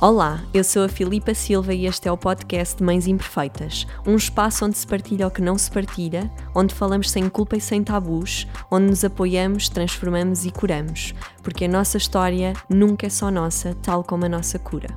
Olá, eu sou a Filipa Silva e este é o podcast de Mães Imperfeitas, um espaço onde se partilha o que não se partilha, onde falamos sem culpa e sem tabus, onde nos apoiamos, transformamos e curamos, porque a nossa história nunca é só nossa, tal como a nossa cura.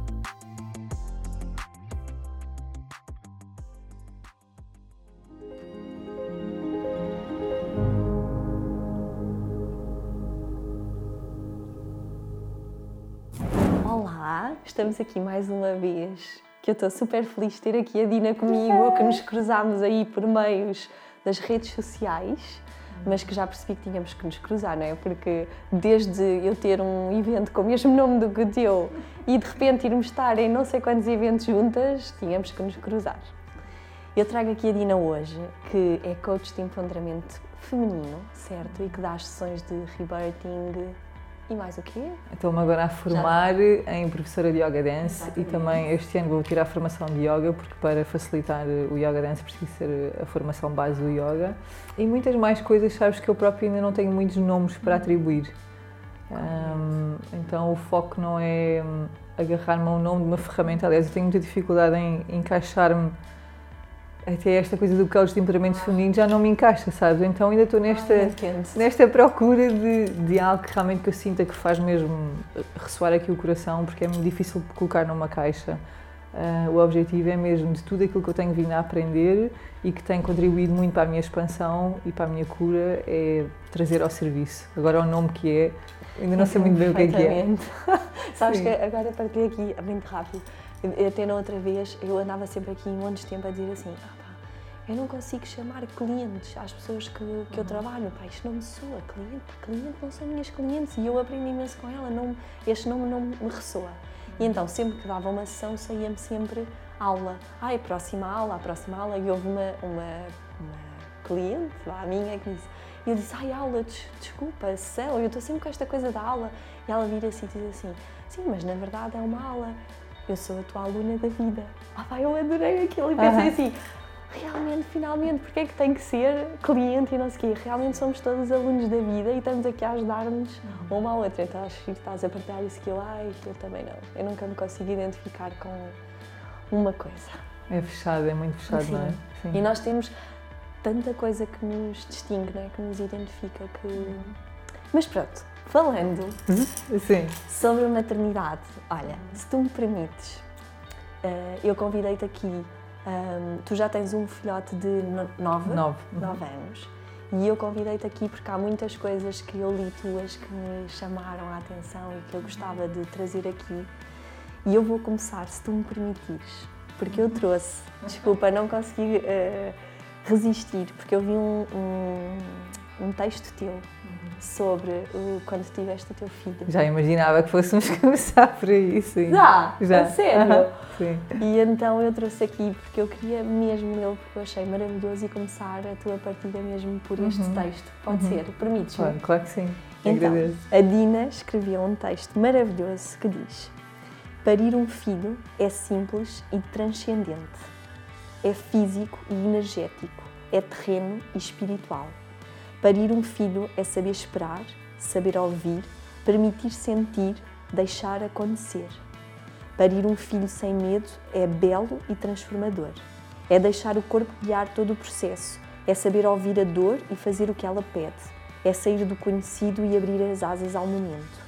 Estamos aqui mais uma vez, que eu estou super feliz de ter aqui a Dina comigo, que nos cruzámos aí por meios das redes sociais, mas que já percebi que tínhamos que nos cruzar, não é? Porque desde eu ter um evento com o mesmo nome do que o teu e de repente irmos estar em não sei quantos eventos juntas, tínhamos que nos cruzar. Eu trago aqui a Dina hoje, que é coach de empoderamento feminino, certo? E que dá as sessões de rebirthing, e mais o quê? Estou-me agora a formar Já. em professora de Yoga Dance Exatamente. e também este ano vou tirar a formação de Yoga, porque para facilitar o Yoga Dance preciso ser a formação base do Yoga. E muitas mais coisas, sabes, que eu próprio ainda não tenho muitos nomes para atribuir. Um, então o foco não é hum, agarrar-me a um nome de uma ferramenta. Aliás, eu tenho muita dificuldade em encaixar-me até esta coisa do coach de empoderamento feminino já não me encaixa, sabes? Então ainda estou nesta, nesta procura de, de algo que realmente que eu sinta que faz mesmo ressoar aqui o coração, porque é muito difícil colocar numa caixa. Uh, o objetivo é mesmo de tudo aquilo que eu tenho vindo a aprender e que tem contribuído muito para a minha expansão e para a minha cura é trazer ao serviço. Agora o nome que é, ainda não sei muito bem o que é que é. Sabes Sim. que agora partilhei aqui, muito rápido, até na outra vez, eu andava sempre aqui um monte de tempo a dizer assim: ah, pá, eu não consigo chamar clientes às pessoas que, que eu uhum. trabalho. Pá, isto não me soa. Cliente, cliente não são minhas clientes. E eu aprendi imenso com ela. Não, este nome não me ressoa. E então, sempre que dava uma sessão, saía-me sempre aula. Ai, próxima aula, a próxima aula. E houve uma, uma, uma cliente, a minha, que disse. E eu disse, ai, aula, des desculpa, sessão, eu estou sempre com esta coisa da aula. E ela vira assim e diz assim, sim, mas na verdade é uma aula eu sou a tua aluna da vida. Ah, vai, eu adorei aquilo e pensei assim, realmente, finalmente, porque é que tem que ser cliente e não sei o quê? Realmente somos todos alunos da vida e estamos aqui a ajudar-nos uhum. uma à outra. Então acho que estás a partilhar isso que eu, eu também não. Eu nunca me consigo identificar com uma coisa. É fechado, é muito fechado, não é? Sim. E nós temos tanta coisa que nos distingue, não é? que nos identifica, que... Uhum. Mas pronto, falando uhum. Sim. sobre maternidade, olha, se tu me permites, uh, eu convidei-te aqui. Ehm, tu já tens um filhote de nove, nove. Uhum. nove anos e eu convidei-te aqui porque há muitas coisas que eu li tuas que me chamaram a atenção e que eu gostava de trazer aqui. E eu vou começar, se tu me permitires, porque eu trouxe, desculpa, não consegui uh, resistir, porque eu vi um, um, um texto teu sobre o, quando tiveste o teu filho. Já imaginava que fôssemos começar por aí, sim. Já? Já. sério? sim. E então eu trouxe aqui porque eu queria mesmo ele, porque eu achei maravilhoso e começar a tua partida mesmo por este uhum. texto. Pode uhum. ser? Permites-me? Claro, claro que sim. Então, Agradeço. a Dina escreveu um texto maravilhoso que diz Parir um filho é simples e transcendente. É físico e energético. É terreno e espiritual Parir um filho é saber esperar, saber ouvir, permitir sentir, deixar acontecer. Parir um filho sem medo é belo e transformador. É deixar o corpo guiar todo o processo. É saber ouvir a dor e fazer o que ela pede. É sair do conhecido e abrir as asas ao momento.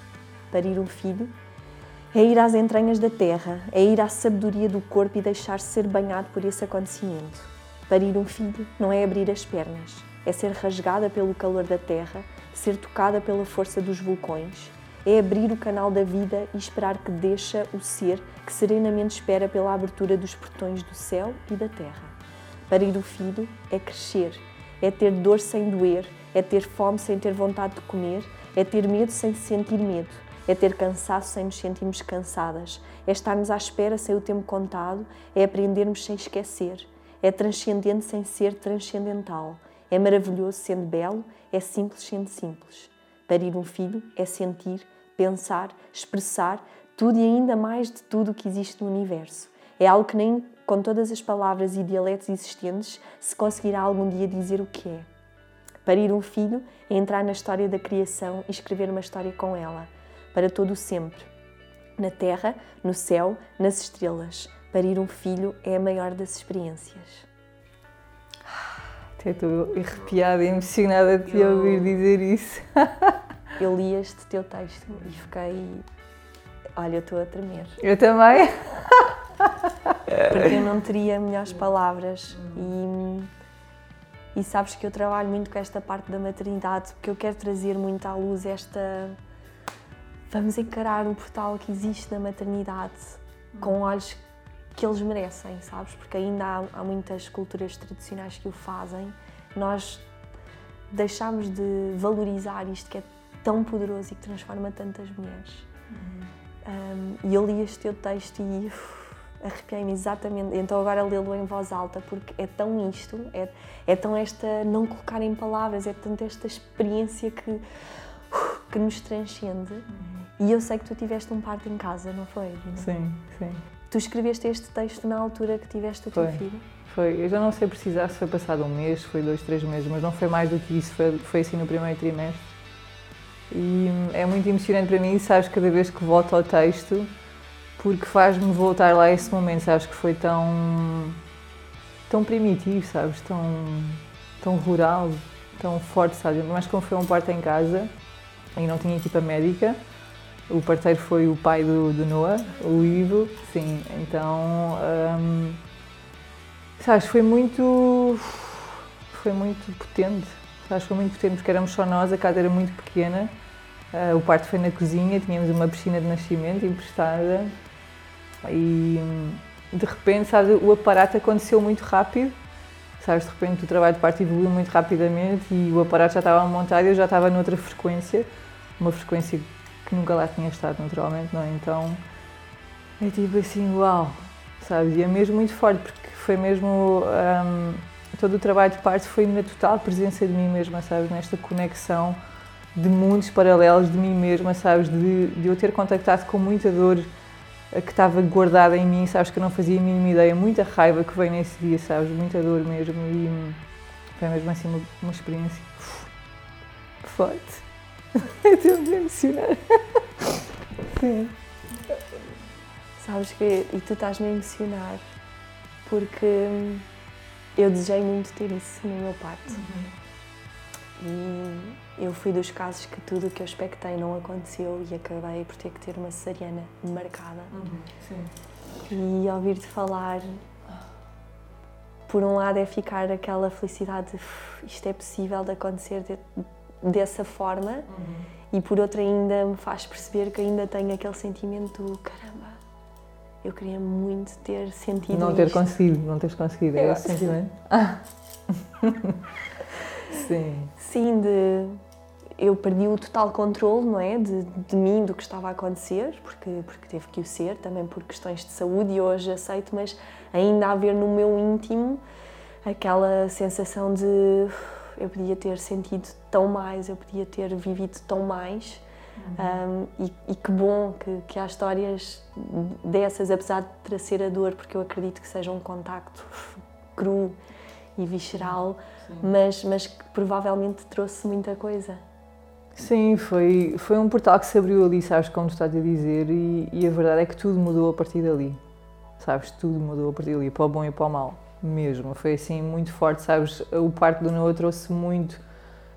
Parir um filho é ir às entranhas da terra, é ir à sabedoria do corpo e deixar-se ser banhado por esse acontecimento. Parir um filho não é abrir as pernas, é ser rasgada pelo calor da terra, ser tocada pela força dos vulcões. É abrir o canal da vida e esperar que deixa o ser que serenamente espera pela abertura dos portões do céu e da terra. Parir o filho é crescer, é ter dor sem doer, é ter fome sem ter vontade de comer, é ter medo sem sentir medo, é ter cansaço sem nos sentirmos cansadas, é estarmos à espera sem o tempo contado, é aprendermos sem esquecer, é transcendente sem ser transcendental, é maravilhoso sendo belo, é simples sendo simples. Parir um filho é sentir, pensar, expressar tudo e ainda mais de tudo o que existe no universo. É algo que nem com todas as palavras e dialetos existentes se conseguirá algum dia dizer o que é. Parir um filho é entrar na história da criação e escrever uma história com ela, para todo o sempre. na terra, no céu, nas estrelas. Parir um filho é a maior das experiências. Até estou arrepiada e emocionada de te Eu- ouvir dizer isso. Eu li este teu texto e fiquei. Olha, eu estou a tremer. Eu também. Porque eu não teria melhores palavras. E, e sabes que eu trabalho muito com esta parte da maternidade, porque eu quero trazer muito à luz esta. Vamos encarar o portal que existe na maternidade com olhos que eles merecem, sabes? Porque ainda há, há muitas culturas tradicionais que o fazem. Nós deixamos de valorizar isto que é tão poderoso e que transforma tantas mulheres. Um, e eu li este teu texto e arrepiei-me exatamente. Então agora lê-lo em voz alta, porque é tão isto, é, é tão esta não colocar em palavras, é tanto esta experiência que, que nos transcende. E eu sei que tu tiveste um parto em casa, não foi? Dina? Sim, sim. Tu escreveste este texto na altura que tiveste o teu Foi. filho? Foi, eu já não sei precisar se foi passado um mês, foi dois, três meses, mas não foi mais do que isso, foi, foi assim no primeiro trimestre. E hum, é muito emocionante para mim, sabes, cada vez que volto ao texto, porque faz-me voltar lá a esse momento, sabes, que foi tão, tão primitivo, sabes, tão, tão rural, tão forte, sabes, mas como foi um parto em casa e não tinha equipa médica, o parteiro foi o pai do, do Noah, o Ivo, sim, então... hum, Sabes, foi muito. Foi muito potente. Sabes, foi muito potente porque éramos só nós, a casa era muito pequena. ah, o parto foi na cozinha, tínhamos uma piscina de nascimento emprestada e hum, de repente, sabes, o aparato aconteceu muito rápido. Sabes, de repente o trabalho de parto evoluiu muito rapidamente e o aparato já estava montado e eu já estava noutra frequência, uma frequência que nunca lá tinha estado naturalmente, não é? Então é tipo assim, uau, sabes? E é mesmo muito forte porque foi mesmo. hum, todo o trabalho de parto foi na total presença de mim mesma, sabes? Nesta conexão de mundos paralelos de mim mesma, sabes? De, de eu ter contactado com muita dor que estava guardada em mim, sabes? Que eu não fazia a mínima ideia, muita raiva que veio nesse dia, sabes? Muita dor mesmo. E foi mesmo assim uma, uma experiência forte. Estou a me emocionar. Sim. Sabes que. E tu estás-me a emocionar, porque hum, eu desejei muito ter isso no meu parto. E eu fui dos casos que tudo o que eu expectei não aconteceu e acabei por ter que ter uma cesariana marcada. Sim. E ouvir-te falar, por um lado, é ficar aquela felicidade de "Uf, isto é possível de acontecer de- dessa forma, e por outro, ainda me faz perceber que ainda tenho aquele sentimento do caramba, eu queria muito ter sentido Não ter isto." conseguido, não teres conseguido, é esse sentimento? Sim. Sim, de eu perdi o total controle, não é, de, de mim, do que estava a acontecer, porque porque teve que o ser, também por questões de saúde e hoje aceito, mas ainda haver no meu íntimo aquela sensação de eu podia ter sentido tão mais, eu podia ter vivido tão mais. Um, e, e que bom que, que há histórias dessas, apesar de trazer a dor, porque eu acredito que seja um contacto cru e visceral, mas, mas que provavelmente trouxe muita coisa. Sim, foi, foi um portal que se abriu ali, sabes, como tu estás a dizer, e, e a verdade é que tudo mudou a partir dali. Sabes, tudo mudou a partir dali, para o bom e para o mal, mesmo. Foi assim muito forte, sabes, o parto do Noah trouxe muito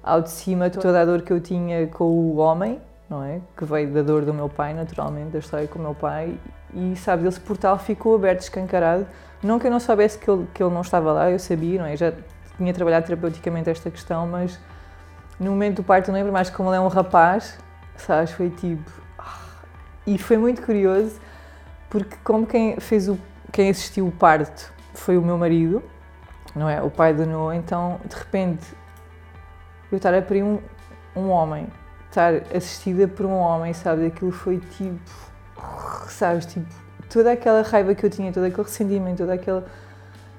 ao de cima toda a dor que eu tinha com o homem, não é? Que veio da dor do meu pai, naturalmente, da história com o meu pai, e sabes, esse portal ficou aberto, escancarado. Não que eu não soubesse que ele, que ele não estava lá, eu sabia, não é? Eu já tinha trabalhado terapeuticamente esta questão, mas no momento do parto, não lembro mais como ele é um rapaz, sabes? Foi tipo. ah. E foi muito curioso, porque, como quem fez o. quem assistiu o parto foi o meu marido, não é? O pai do Noah, então, de repente, eu estar a parir um, um homem, estar assistida por um homem, sabe? Aquilo foi tipo. sabes? Tipo, toda aquela raiva que eu tinha, todo aquele ressentimento, toda aquela.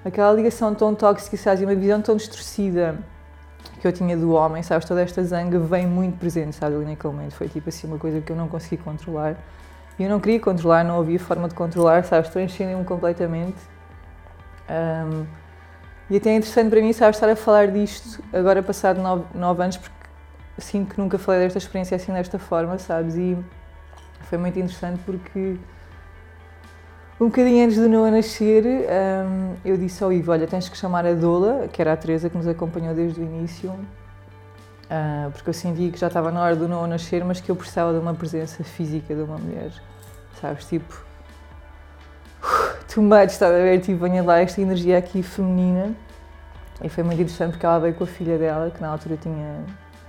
aquela ligação tão tóxica, sabes? E uma visão tão distorcida que eu tinha do homem, sabes? Toda esta zanga vem muito presente, sabes? Ali naquele momento foi tipo assim uma coisa que eu não consegui controlar. E eu não queria controlar, não havia forma de controlar, sabes? Transcendem-me completamente. Um, e até é interessante para mim, sabes, estar a falar disto agora passado nove, nove anos, porque sinto que nunca falei desta experiência assim desta forma, sabes? E foi muito interessante porque um bocadinho antes do Noah nascer, um, eu disse ao Ivo, olha, tens que chamar a Dola, que era a Teresa que nos acompanhou desde o início, uh, porque eu sentia que já estava na hora do Noah nascer, mas que eu precisava de uma presença física de uma mulher, sabes, tipo, too much, estava a ver, tipo, venha lá esta energia aqui feminina, e foi muito interessante porque ela veio com a filha dela, que na altura tinha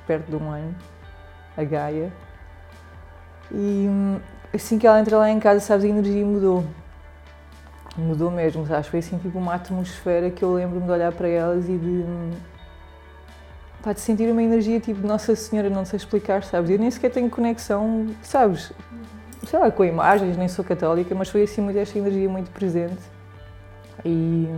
perto de um ano, a Gaia, e hum, assim que ela entra lá em casa, sabes, a energia mudou mudou mesmo, sabes? Foi assim tipo uma atmosfera que eu lembro-me de olhar para elas e de. Pá, de sentir uma energia tipo Nossa Senhora, não sei explicar, sabes? Eu nem sequer tenho conexão, sabes? Sei lá, com imagens, nem sou católica, mas foi assim muito esta energia muito presente. E.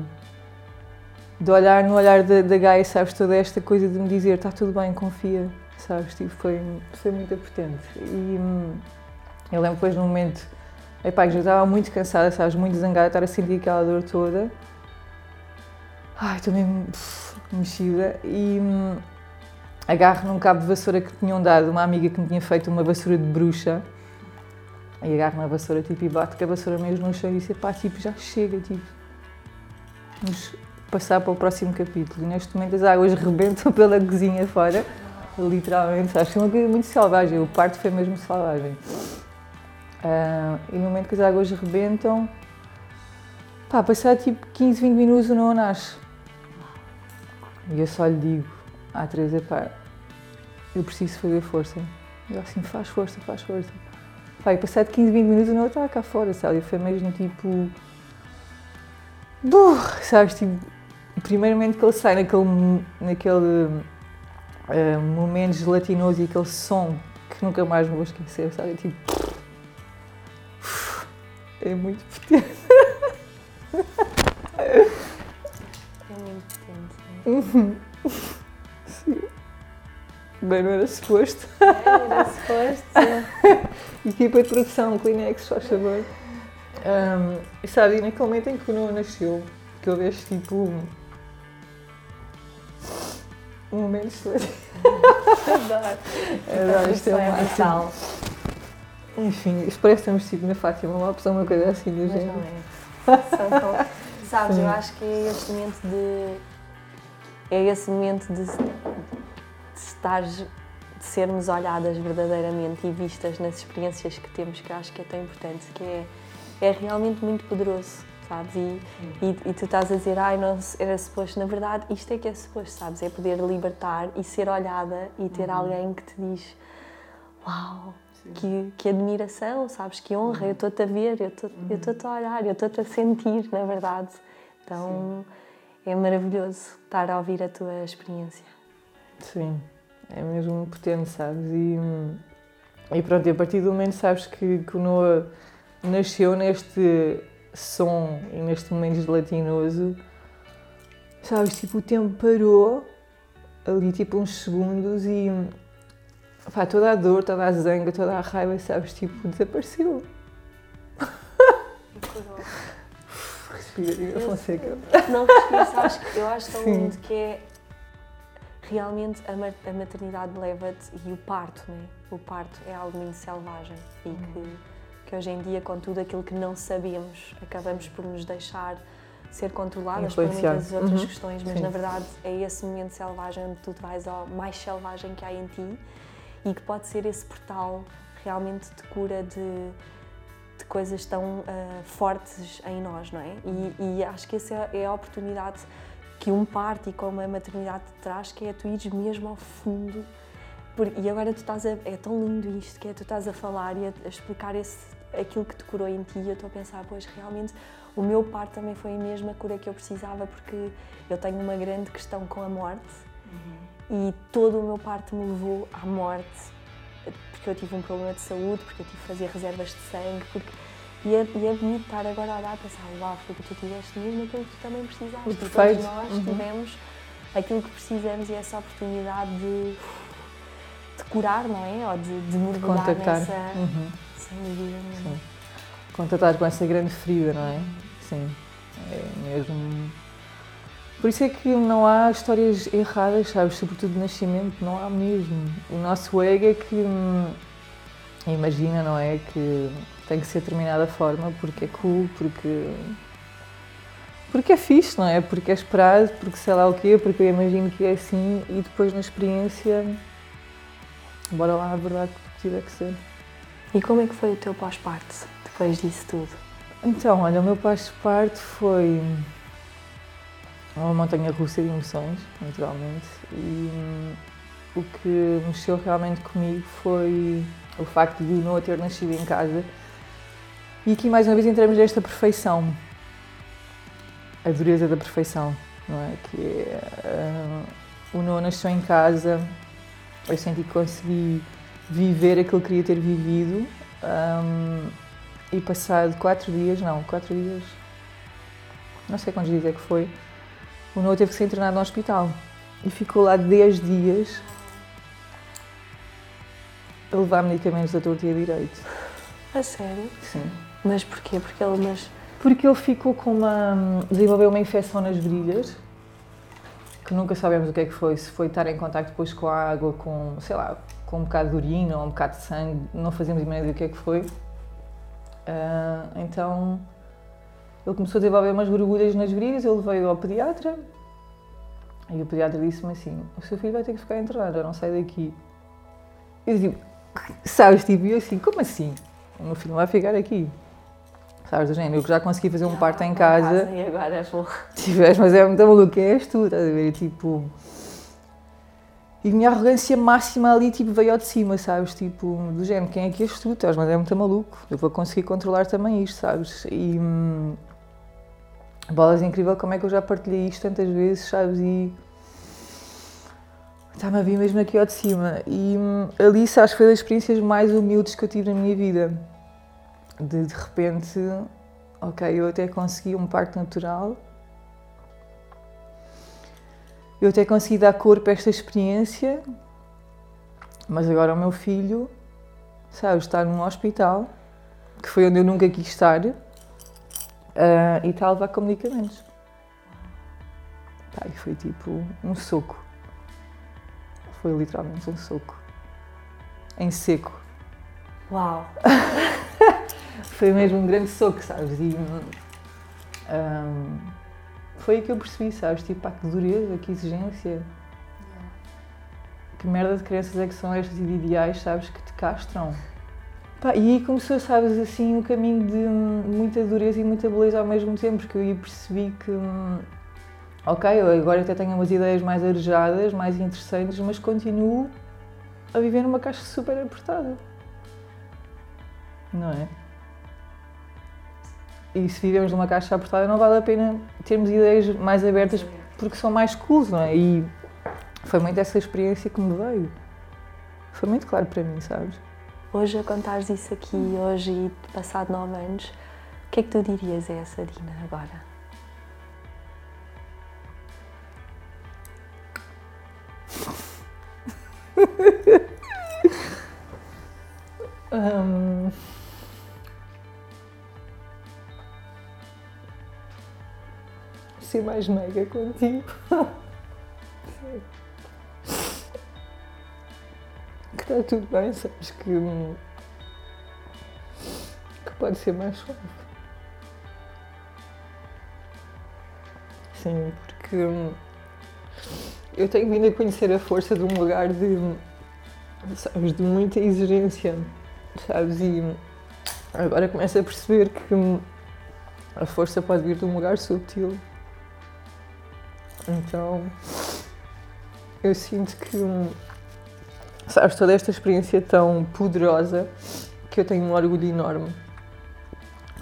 de olhar no olhar da, da Gaia, sabes? Toda esta coisa de me dizer está tudo bem, confia, sabes? Tipo, foi, foi muito importante. E. Eu lembro depois num momento Epá, já estava muito cansada, sabes, muito zangada, estar a sentir aquela dor toda. Ai, estou mesmo mexida e hum, agarro num cabo de vassoura que tinham dado uma amiga que me tinha feito uma vassoura de bruxa e agarro na vassoura tipo, e bato com a vassoura mesmo no chão e disse, pá, tipo, já chega, tipo, vamos passar para o próximo capítulo. E neste momento as águas rebentam pela cozinha fora, literalmente, sabes, foi uma coisa muito selvagem, o parto foi mesmo selvagem. Uh, e no momento que as águas rebentam, pá, passar tipo 15, 20 minutos o não nasce. E eu só lhe digo à Teresa, pá, eu preciso fazer força. E ela assim, faz força, faz força. E passado 15, 20 minutos o não estava cá fora, sabe? E foi mesmo tipo. Buh, sabes? Tipo, primeiramente que ele sai naquele, naquele uh, momento gelatinoso e aquele som que nunca mais me vou esquecer, sabe? Tipo é muito potente. É muito potente. Uhum. Bem, não era suposto. É, era suposto. Equipa de produção, Kleenex, faz favor. Um, e sabe, naquele momento em que o Noah nasceu, que eu vejo tipo. Um, um momento excelente. Adoro. Adoro, isto é o máximo. Enfim, isto parece que estamos tipo na Fátima Lopes ou uma coisa assim do género. É. Sabes, Sim. eu acho que é este momento de. É esse momento de estar de sermos olhadas verdadeiramente e vistas nas experiências que temos, que acho que é tão importante, que é, é realmente muito poderoso, sabes? E, e, e, tu estás a dizer, ai, não era suposto, na verdade, isto é que é suposto, sabes? É poder libertar e ser olhada e ter uhum. alguém que te diz, uau, que, que, admiração, sabes? Que honra, eu estou-te a ver, eu estou-te a olhar, eu estou-te a sentir, na verdade. Então Sim. é maravilhoso estar a ouvir a tua experiência. Sim, é mesmo potente, sabes? E, e pronto, a partir do momento sabes que, que o Noah nasceu neste som e neste momento gelatinoso, sabes? Tipo, o tempo parou ali tipo uns segundos e Pá, toda a dor, toda a zanga, toda a raiva, sabes, tipo, desapareceu. Respira, Fonseca. Não respira, sabes, eu acho tão lindo que é realmente a, maternidade leva-te e o parto, né? O parto é algo muito selvagem e que, uhum. que hoje em dia, com tudo aquilo que não sabemos, acabamos por nos deixar ser controladas por muitas outras uhum. questões, mas Sim. na verdade é esse momento selvagem onde tu vais ao mais selvagem que há em ti e que pode ser esse portal realmente de cura de, de coisas tão uh, fortes em nós, não é? E, e acho que essa é a oportunidade que um parto e como a maternidade te traz, que é tu ires mesmo ao fundo. Por, e agora tu estás a, é tão lindo isto, que é tu estás a falar e a, a explicar esse, aquilo que te curou em ti. E eu estou a pensar, pois realmente o meu parto também foi a mesma cura que eu precisava, porque eu tenho uma grande questão com a morte. Uhum e todo o meu parto me levou à morte, porque eu tive um problema de saúde, porque eu tive que fazer reservas de sangue, porque e é, e estar agora a olhar e pensar, uau, porque tu tiveste mesmo aquilo que tu também precisaste. E todos nós uhum. tivemos aquilo que precisamos e essa oportunidade de, de curar, não é? Ou de, de mergulhar Contactar. nessa. Uhum. Sem dúvida Sim. Contatar com essa grande ferida, não é? Sim. É mesmo por isso é que não há histórias erradas, sabes? Sobretudo de nascimento, não há mesmo. O nosso ego é que hum, imagina, não é? Que tem que ser de determinada forma porque é cool, porque. Porque é fixe, não é? Porque é esperado, porque sei lá o quê, porque eu imagino que é assim e depois na experiência. Bora lá, a verdade que tiver que ser. E como é que foi o teu pós-parto, depois disso tudo? Então, olha, o meu pós-parto foi uma montanha russa de emoções, naturalmente, e o que mexeu realmente comigo foi o facto de não ter nascido em casa. E aqui, mais uma vez, entramos nesta perfeição, a dureza da perfeição, não é? Que é, uh, o Noah nasceu em casa, eu senti que consegui viver aquilo que queria ter vivido. Um, e passado quatro dias, não, quatro dias, não sei quantos dias é que foi, o Noah teve que ser internado no hospital. E ficou lá 10 dias a levar medicamentos da torta e a direito. A sério? Sim. Mas porquê? Porque ele, mas... Porque ele ficou com uma. desenvolveu uma infecção nas virilhas, que nunca sabemos o que é que foi, se foi estar em contato depois com a água, com, sei lá, com um bocado de urina ou um bocado de sangue, não fazemos ideia do que é que foi. Uh, então ele começou a desenvolver umas borbulhas nas virilhas, ele veio ao pediatra e o pediatra disse-me assim: O seu filho vai ter que ficar internado, eu não sai daqui. Eu digo: Sabes, tipo, eu assim, como assim? O meu filho não vai ficar aqui. Sabes, do género, eu que já consegui fazer um parto em casa. E agora és burro. Tiveste, mas é muito maluco, és tu, estás a ver? Tipo. E a minha arrogância máxima ali, tipo, veio ao de cima, sabes? Tipo, do género, quem é que és tu? Estás, mas é muito maluco. Eu vou conseguir controlar também isto, sabes? E. Hum, bolas, é incrível como é que eu já partilhei isto tantas vezes, sabes? E. Está-me a vir mesmo aqui ao de cima. E hum, ali, sabes, foi das experiências mais humildes que eu tive na minha vida. De, de repente, ok, eu até consegui um parto natural eu até consegui dar corpo a esta experiência, mas agora o meu filho, sabe, está num hospital, que foi onde eu nunca quis estar, uh, e está a levar com medicamentos. Pá, e foi tipo um soco. Foi literalmente um soco. Em seco. Uau! foi mesmo um grande soco, sabes? E, um, foi aí que eu percebi, sabes? Tipo, pá, que dureza, que exigência. Que merda de crenças é que são estas e de ideais, sabes? Que te castram. Pá, e aí começou, sabes, assim, um caminho de muita dureza e muita beleza ao mesmo tempo, porque eu aí percebi que. Ok, eu agora até tenho umas ideias mais arejadas, mais interessantes, mas continuo a viver numa caixa super apertada. Não é? E se vivemos numa caixa apertada não vale a pena termos ideias mais abertas porque são mais cool, não é? E foi muito essa experiência que me veio. Foi muito claro para mim, sabes? Hoje, a contares isso aqui, hoje e passado nove anos, o que é que tu dirias a essa Dina agora? um... ser mais mega contigo. que está tudo bem, sabes que, que pode ser mais suave. Sim, porque eu tenho vindo a conhecer a força de um lugar de, sabes, de muita exigência, sabes, e agora começo a perceber que a força pode vir de um lugar sutil. Então, eu sinto que, sabes, toda esta experiência tão poderosa que eu tenho um orgulho enorme.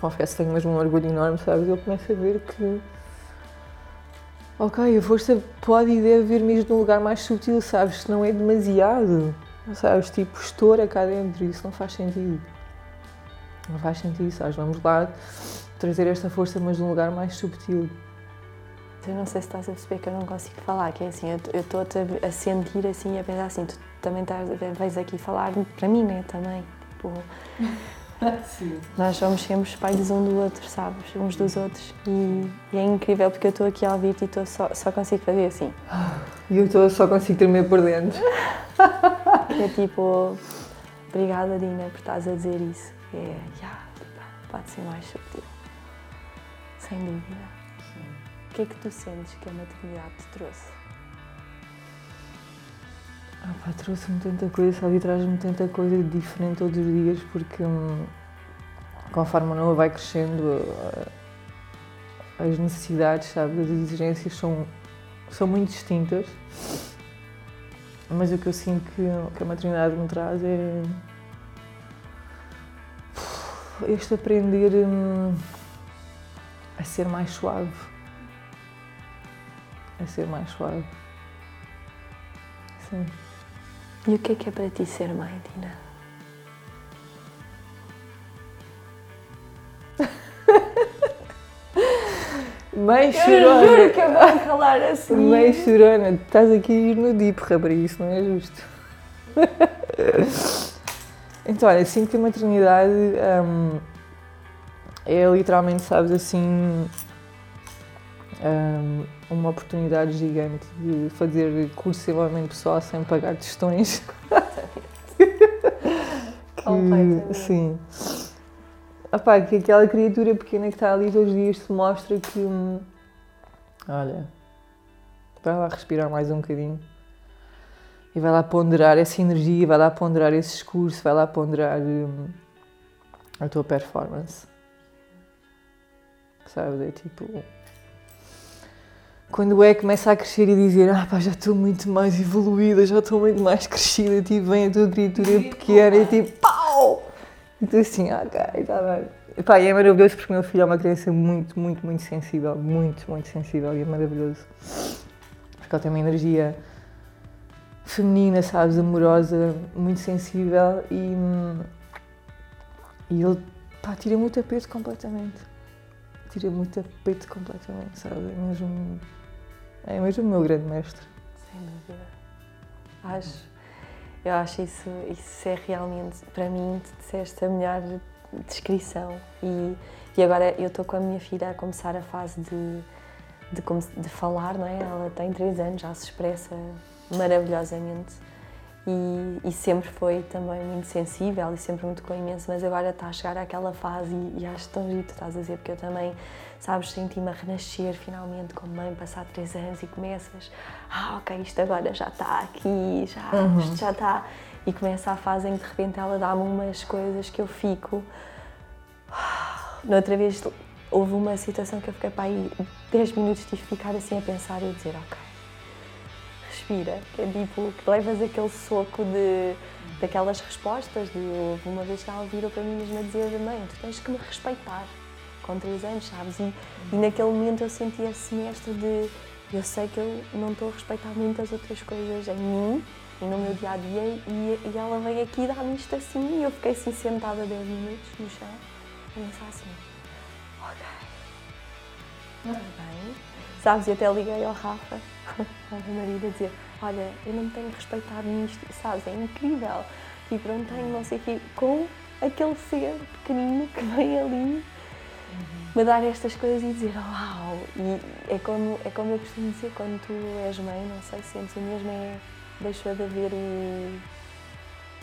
Confesso tenho mesmo um orgulho enorme, sabes? Eu começo a ver que, ok, a força pode e deve vir mesmo de um lugar mais sutil, sabes? Não é demasiado, sabes? Tipo, estoura cá dentro, isso não faz sentido. Não faz sentido, sabes? Vamos lá trazer esta força, mas de um lugar mais subtil. Eu não sei se estás a perceber que eu não consigo falar, que é assim, eu estou a sentir assim, a pensar assim, tu também estás, vais aqui falar para mim, né, também, tipo... Sim. Nós somos sempre espelhos um do outro, sabes? Uns dos outros. E, e é incrível porque eu estou aqui a ouvir-te e só, só consigo fazer assim. E eu tô, só consigo tremer por dentro. é tipo. Obrigada, Dina, por estás a dizer isso. É, yeah, pode ser mais subtil. Sem dúvida. Que é que tu sentes que a maternidade te trouxe? Ah, trouxe-me tanta coisa, sabe? traz-me tanta coisa diferente todos os dias, porque hum, conforme a Noa vai crescendo, as necessidades, sabe? As exigências são, são muito distintas. Mas o que eu sinto que, que a maternidade me traz é este aprender hum, a ser mais suave. A ser mais suave. Sim. E o que é que é para ti ser mãe, Dina? Mãe chorona. Eu juro que eu vou calar assim. Mãe chorona, estás aqui no deep, rapaz, isso não é justo. então, olha, sinto que a maternidade hum, é literalmente, sabes, assim, hum, uma oportunidade gigante de fazer curso de desenvolvimento pessoal sem pagar testões. que, sim. Epá, que aquela criatura pequena que está ali todos os dias te mostra que. Hum, olha, vai lá respirar mais um bocadinho e vai lá ponderar essa energia, vai lá ponderar esse discurso, vai lá ponderar hum, a tua performance. Sabe? É tipo. Quando é começa a crescer e dizer, ah pá, já estou muito mais evoluída, já estou muito mais crescida, tipo, vem a tua criatura pequena e tipo, pau! E tu assim, ah, ok, está bem. E, pá, e é maravilhoso porque o meu filho é uma criança muito, muito, muito sensível, muito, muito sensível e é maravilhoso. Porque ele tem uma energia feminina, sabes, amorosa, muito sensível e, e ele, pá, tira muito a peito completamente. Tira muito a peito completamente, sabe? É mesmo, é mesmo o meu grande mestre. Sem dúvida. Acho eu acho isso, isso é realmente, para mim, tu disseste a melhor descrição. E, e agora eu estou com a minha filha a começar a fase de, de, de falar, não é? Ela tem 3 anos, já se expressa maravilhosamente. E, e, sempre foi também muito sensível e sempre muito com imenso, mas agora está a chegar àquela fase e, e acho tão giro, estás a dizer, porque eu também sabes, senti-me a renascer finalmente como mãe, passar três anos e começas, ah, ok, isto agora já está aqui, já, uhum. isto já está. E começa a fase em que de repente ela dá-me umas coisas que eu fico. Noutra vez houve uma situação que eu fiquei para aí 10 minutos tive que ficar assim a pensar e a dizer, ok, respira, que é tipo, que levas aquele soco de, daquelas respostas de houve uma vez que ela virou para mim mesmo a dizer, mãe, tu tens que me respeitar com 3 anos, sabes? E, e naquele momento eu senti esse mestre de eu sei que eu não estou a respeitar muitas outras coisas em mim e no meu dia a dia e, e ela veio aqui dar-me isto assim e eu fiquei assim sentada 10 minutos no chão a pensar assim, ok, está bem. Sabes, e até liguei ao Rafa, ao meu marido, a dizer, olha, eu não tenho respeitado nisto, sabes, é incrível. Tipo, não tenho não sei o quê, com aquele ser pequenino que vem ali me dar estas coisas e dizer uau! E é como, é como eu costumo dizer, quando tu és mãe, não sei, sentes o mesmo, é, deixou de haver o,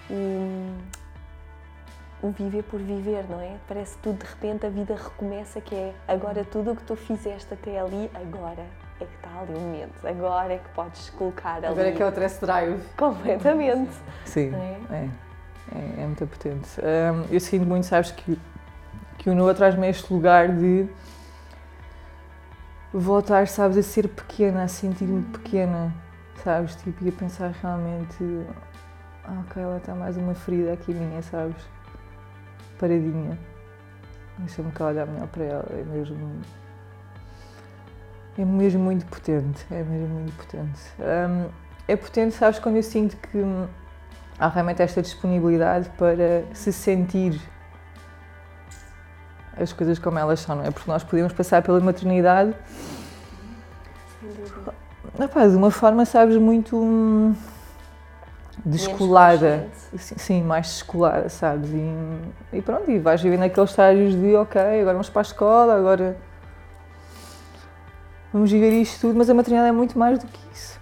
o, o viver por viver, não é? Parece que tudo de repente a vida recomeça, que é agora tudo o que tu fizeste até ali, agora é que está ali o momento, agora é que podes colocar ali. Agora é que é o test drive. Completamente. Sim, é? É, é, é muito potente. Um, eu sinto muito, sabes, que que o Noah traz-me este lugar de voltar, sabes, a ser pequena, a sentir-me pequena, sabes? Tipo, e a pensar realmente, ah, ok, ela está mais uma ferida aqui minha, sabes? Paradinha. Deixa-me cá olhar melhor para ela, é mesmo. É mesmo muito potente, é mesmo muito potente. Um, é potente, sabes, quando eu sinto que há realmente esta disponibilidade para se sentir as coisas como elas são, não é? Porque nós podemos passar pela maternidade Rapaz, de uma forma, sabes, muito hum, descolada. Sim, mais descolada, sabes? E, e pronto, e vais vivendo aqueles estágios de ok, agora vamos para a escola, agora vamos viver isto tudo, mas a maternidade é muito mais do que isso.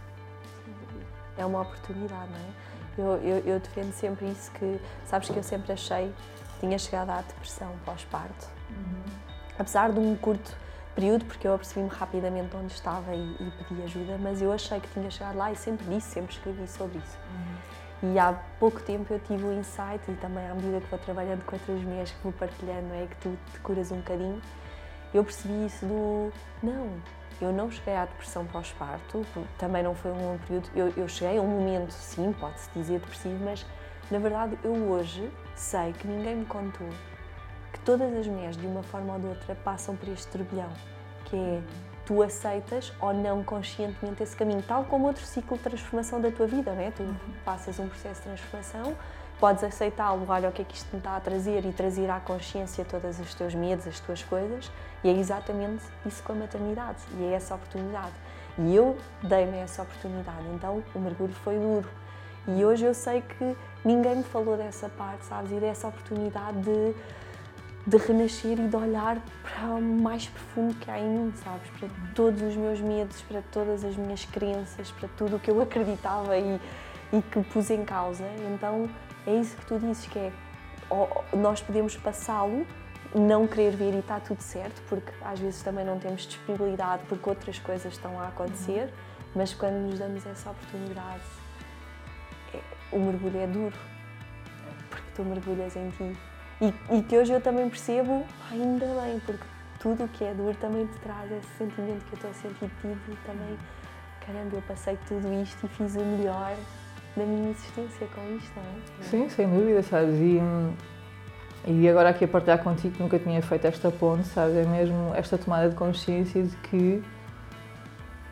É uma oportunidade, não é? Eu, eu, eu defendo sempre isso que, sabes que eu sempre achei que tinha chegado à depressão pós-parto. Uhum. Apesar de um curto período, porque eu apercebi-me rapidamente onde estava e, e, pedi ajuda, mas eu achei que tinha chegado lá e sempre disse, sempre escrevi sobre isso. Uhum. E há pouco tempo eu tive o insight, e também à medida que vou trabalhando com outras mulheres que vou partilhando, é que tu te curas um bocadinho, eu percebi isso do não, eu não cheguei à depressão pós-parto, também não foi um período. Eu, eu cheguei a um momento, sim, pode-se dizer depressivo, mas na verdade eu hoje sei que ninguém me contou todas as mulheres, de uma forma ou de outra, passam por este turbilhão, que é tu aceitas ou não conscientemente esse caminho, tal como outro ciclo de transformação da tua vida, não é? Tu passas um processo de transformação, podes aceitá-lo, olha o que é que isto me está a trazer e trazer à consciência todos os teus medos, as tuas coisas, e é exatamente isso com a maternidade, e é essa oportunidade. E eu dei-me essa oportunidade, então o mergulho foi duro. E hoje eu sei que ninguém me falou dessa parte, sabes, e dessa oportunidade de de renascer e de olhar para o mais profundo que há em mim, sabes? Para todos os meus medos, para todas as minhas crenças, para tudo o que eu acreditava e, e que pus em causa. Então é isso que tu dizes que é nós podemos passá-lo, não querer ver e está tudo certo, porque às vezes também não temos disponibilidade porque outras coisas estão a acontecer, mas quando nos damos essa oportunidade, é, o mergulho é duro, porque tu mergulhas em ti e, e, que hoje eu também percebo, ainda bem, porque tudo o que é dor também te traz esse sentimento que eu estou a sentir tive também, caramba, eu passei tudo isto e fiz o melhor da minha existência com isto, não é? Sim, sem dúvida, sabes? E, e agora aqui a partilhar contigo, nunca tinha feito esta ponte, sabes? É mesmo esta tomada de consciência de que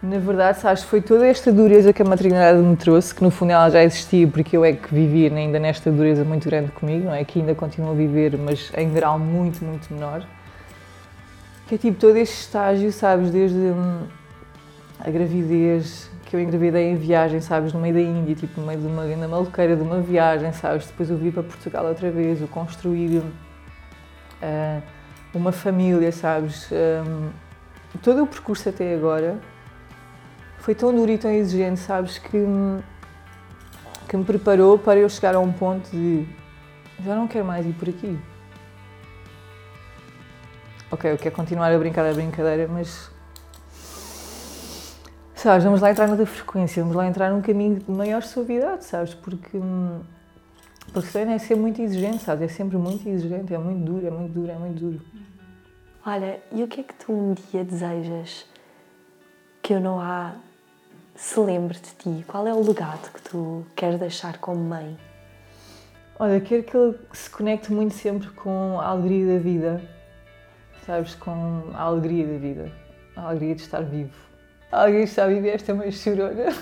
na verdade, sabes, foi toda esta dureza que a maternidade me trouxe, que no fundo ela já existia, porque eu é que vivia ainda nesta dureza muito grande comigo, não é? Que ainda continuo a viver, mas em grau muito, muito menor. Que é tipo todo este estágio, sabes, desde hum, a gravidez, que eu engravidei em viagem, sabes, no meio da Índia, tipo no meio de uma grande maluqueira de uma viagem, sabes, depois eu vim para Portugal outra vez, o construir uh, uma família, sabes, um, todo o percurso até agora foi tão duro e tão exigente, sabes, que, que me preparou para eu chegar a um ponto de já não quero mais ir por aqui. Ok, eu quero continuar a brincar a brincadeira, mas sabes, vamos lá entrar na frequência, vamos lá entrar num caminho de maior suavidade, sabes, porque porque senão é ser muito exigente, sabes, é sempre muito exigente, é muito duro, é muito duro, é muito duro. Olha, e o que é que tu um dia desejas que eu não há se lembre de ti? Qual é o legado que tu queres deixar como mãe? Olha, quero que ele se conecte muito sempre com a alegria da vida, sabes? Com a alegria da vida, a alegria de estar vivo. A alegria de estar vivo, esta é meio chorona.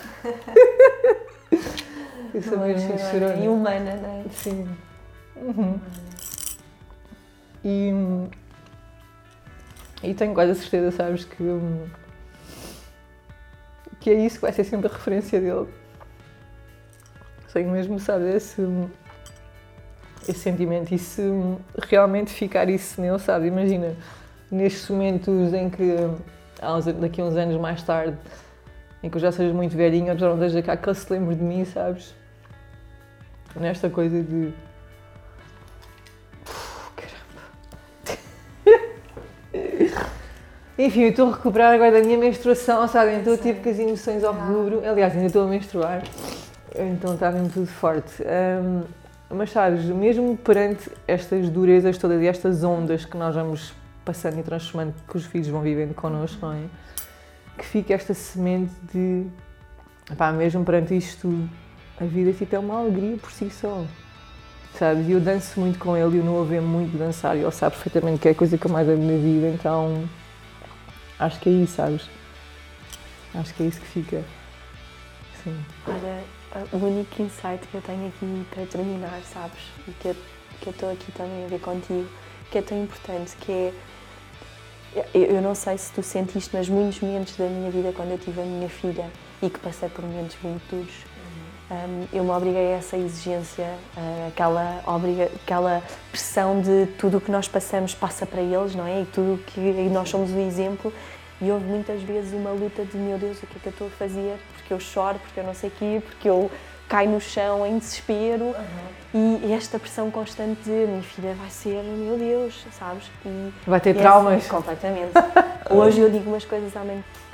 Eu sou meio chorona. E humana, não é? Sim. Uhum. E, e tenho quase a certeza, sabes, que que é isso que vai ser sempre a referência dele. Sei mesmo, sabe, esse, esse sentimento e se realmente ficar isso nele, sabe, imagina, nestes momentos em que, daqui a uns anos mais tarde, em que eu já seja muito velhinho, já não esteja cá, que ele se lembre de mim, sabes? Nesta coisa de Enfim, eu estou a recuperar agora da minha menstruação, sabem? Estou tipo com as emoções ao rubro. Aliás, ainda estou a menstruar, então está mesmo tudo forte. Um, mas sabes, mesmo perante estas durezas todas e estas ondas que nós vamos passando e transformando, que os filhos vão vivendo connosco, não é? Que fica esta semente de. Pá, mesmo perante isto, a vida tipo, é uma alegria por si só. Sabes? E eu danço muito com ele e eu não o vejo muito dançar e ele sabe perfeitamente que é a coisa que eu mais amo na vida, então Acho que é isso, sabes? Acho que é isso que fica. Sim. Olha, o único insight que eu tenho aqui para terminar, sabes? E que eu, estou aqui também a ver contigo, que é tão importante, que é. Eu não sei se tu sentiste, mas muitos momentos da minha vida, quando eu tive a minha filha e que passei por momentos muito duros, um, eu me obriguei a essa exigência, uh, aquela, obriga, aquela pressão de tudo o que nós passamos passa para eles, não é? E tudo que e nós somos o exemplo. E houve muitas vezes uma luta de meu Deus, o que é que eu estou a fazer? Porque eu choro, porque eu não sei o quê, porque eu cai no chão em desespero e esta pressão constante de minha filha vai ser, meu Deus, sabes? E, vai ter e traumas. Assim, completamente. Hoje eu digo umas coisas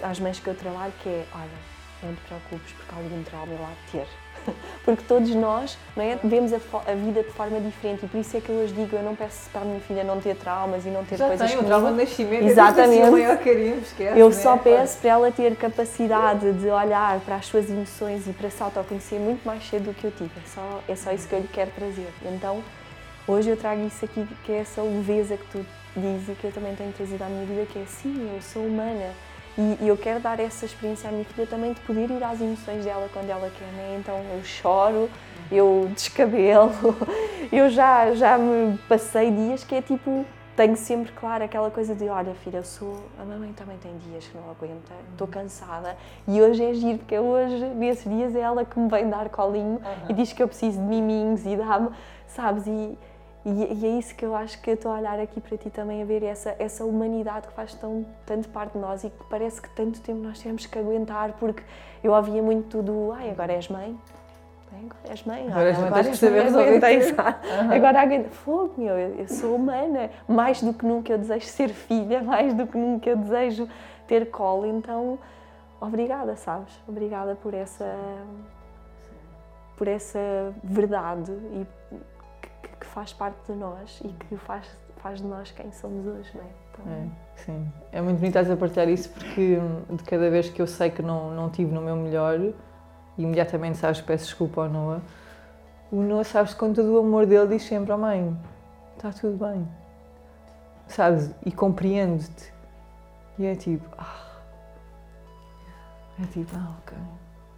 às mães que eu trabalho que é, olha, não te preocupes porque algum trauma eu lá ter. Porque todos nós não é, vemos a, a, vida de forma diferente e por isso é que eu hoje digo, eu não peço para a minha filha não ter traumas e não ter Já coisas tem, o trauma de nascimento Exatamente. É maior carinho, esquece, eu né? só peço para ela ter capacidade de olhar para as suas emoções e para se autoconhecer muito mais cedo do que eu tive. É só, é só isso que eu lhe quero trazer. Então, hoje eu trago isso aqui, que é essa leveza que tu dizes e que eu também tenho trazido à minha vida, que é sim, eu sou humana e, e, eu quero dar essa experiência à minha filha também de poder ir às emoções dela quando ela quer, né? Então eu choro, eu descabelo, eu já, já me passei dias que é tipo, tenho sempre claro aquela coisa de olha filha, eu sou, a mamãe também tem dias que não aguenta, estou cansada e hoje é giro, porque hoje, nesses dias, é ela que me vem dar colinho uhum. e diz que eu preciso de miminhos e dá-me, sabes? E, e, e, é isso que eu acho que eu estou a olhar aqui para ti também, a ver essa, essa humanidade que faz tão, tanto parte de nós e que parece que tanto tempo nós temos que aguentar, porque eu ouvia muito do, ai, agora és mãe, agora és mãe, agora, agora, agora és saber resolver uhum. Agora aguenta, fogo, meu, eu, eu sou humana, mais do que nunca eu desejo ser filha, mais do que nunca eu desejo ter colo, então, obrigada, sabes? Obrigada por essa, por essa verdade e que faz parte de nós e que faz, faz de nós quem somos hoje, não é? Então... é sim. É muito bonito estás a partilhar isso porque hum, de cada vez que eu sei que não, não tive no meu melhor, imediatamente sabes, peço desculpa ao Noah, o Noah, sabes, com todo o amor dele, diz sempre: oh, mãe, está tudo bem. Sabes? E compreende-te. E é tipo, ah. É tipo, ah, ok.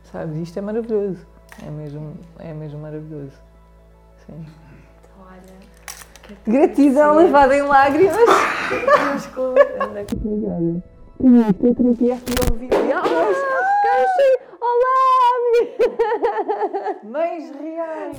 Sabes? Isto é maravilhoso. É mesmo, é mesmo maravilhoso. Sim. Olha. Gratidão levada em lágrimas. Obrigada. Eu troquei aqui ao vivo. Olá! Mães reais!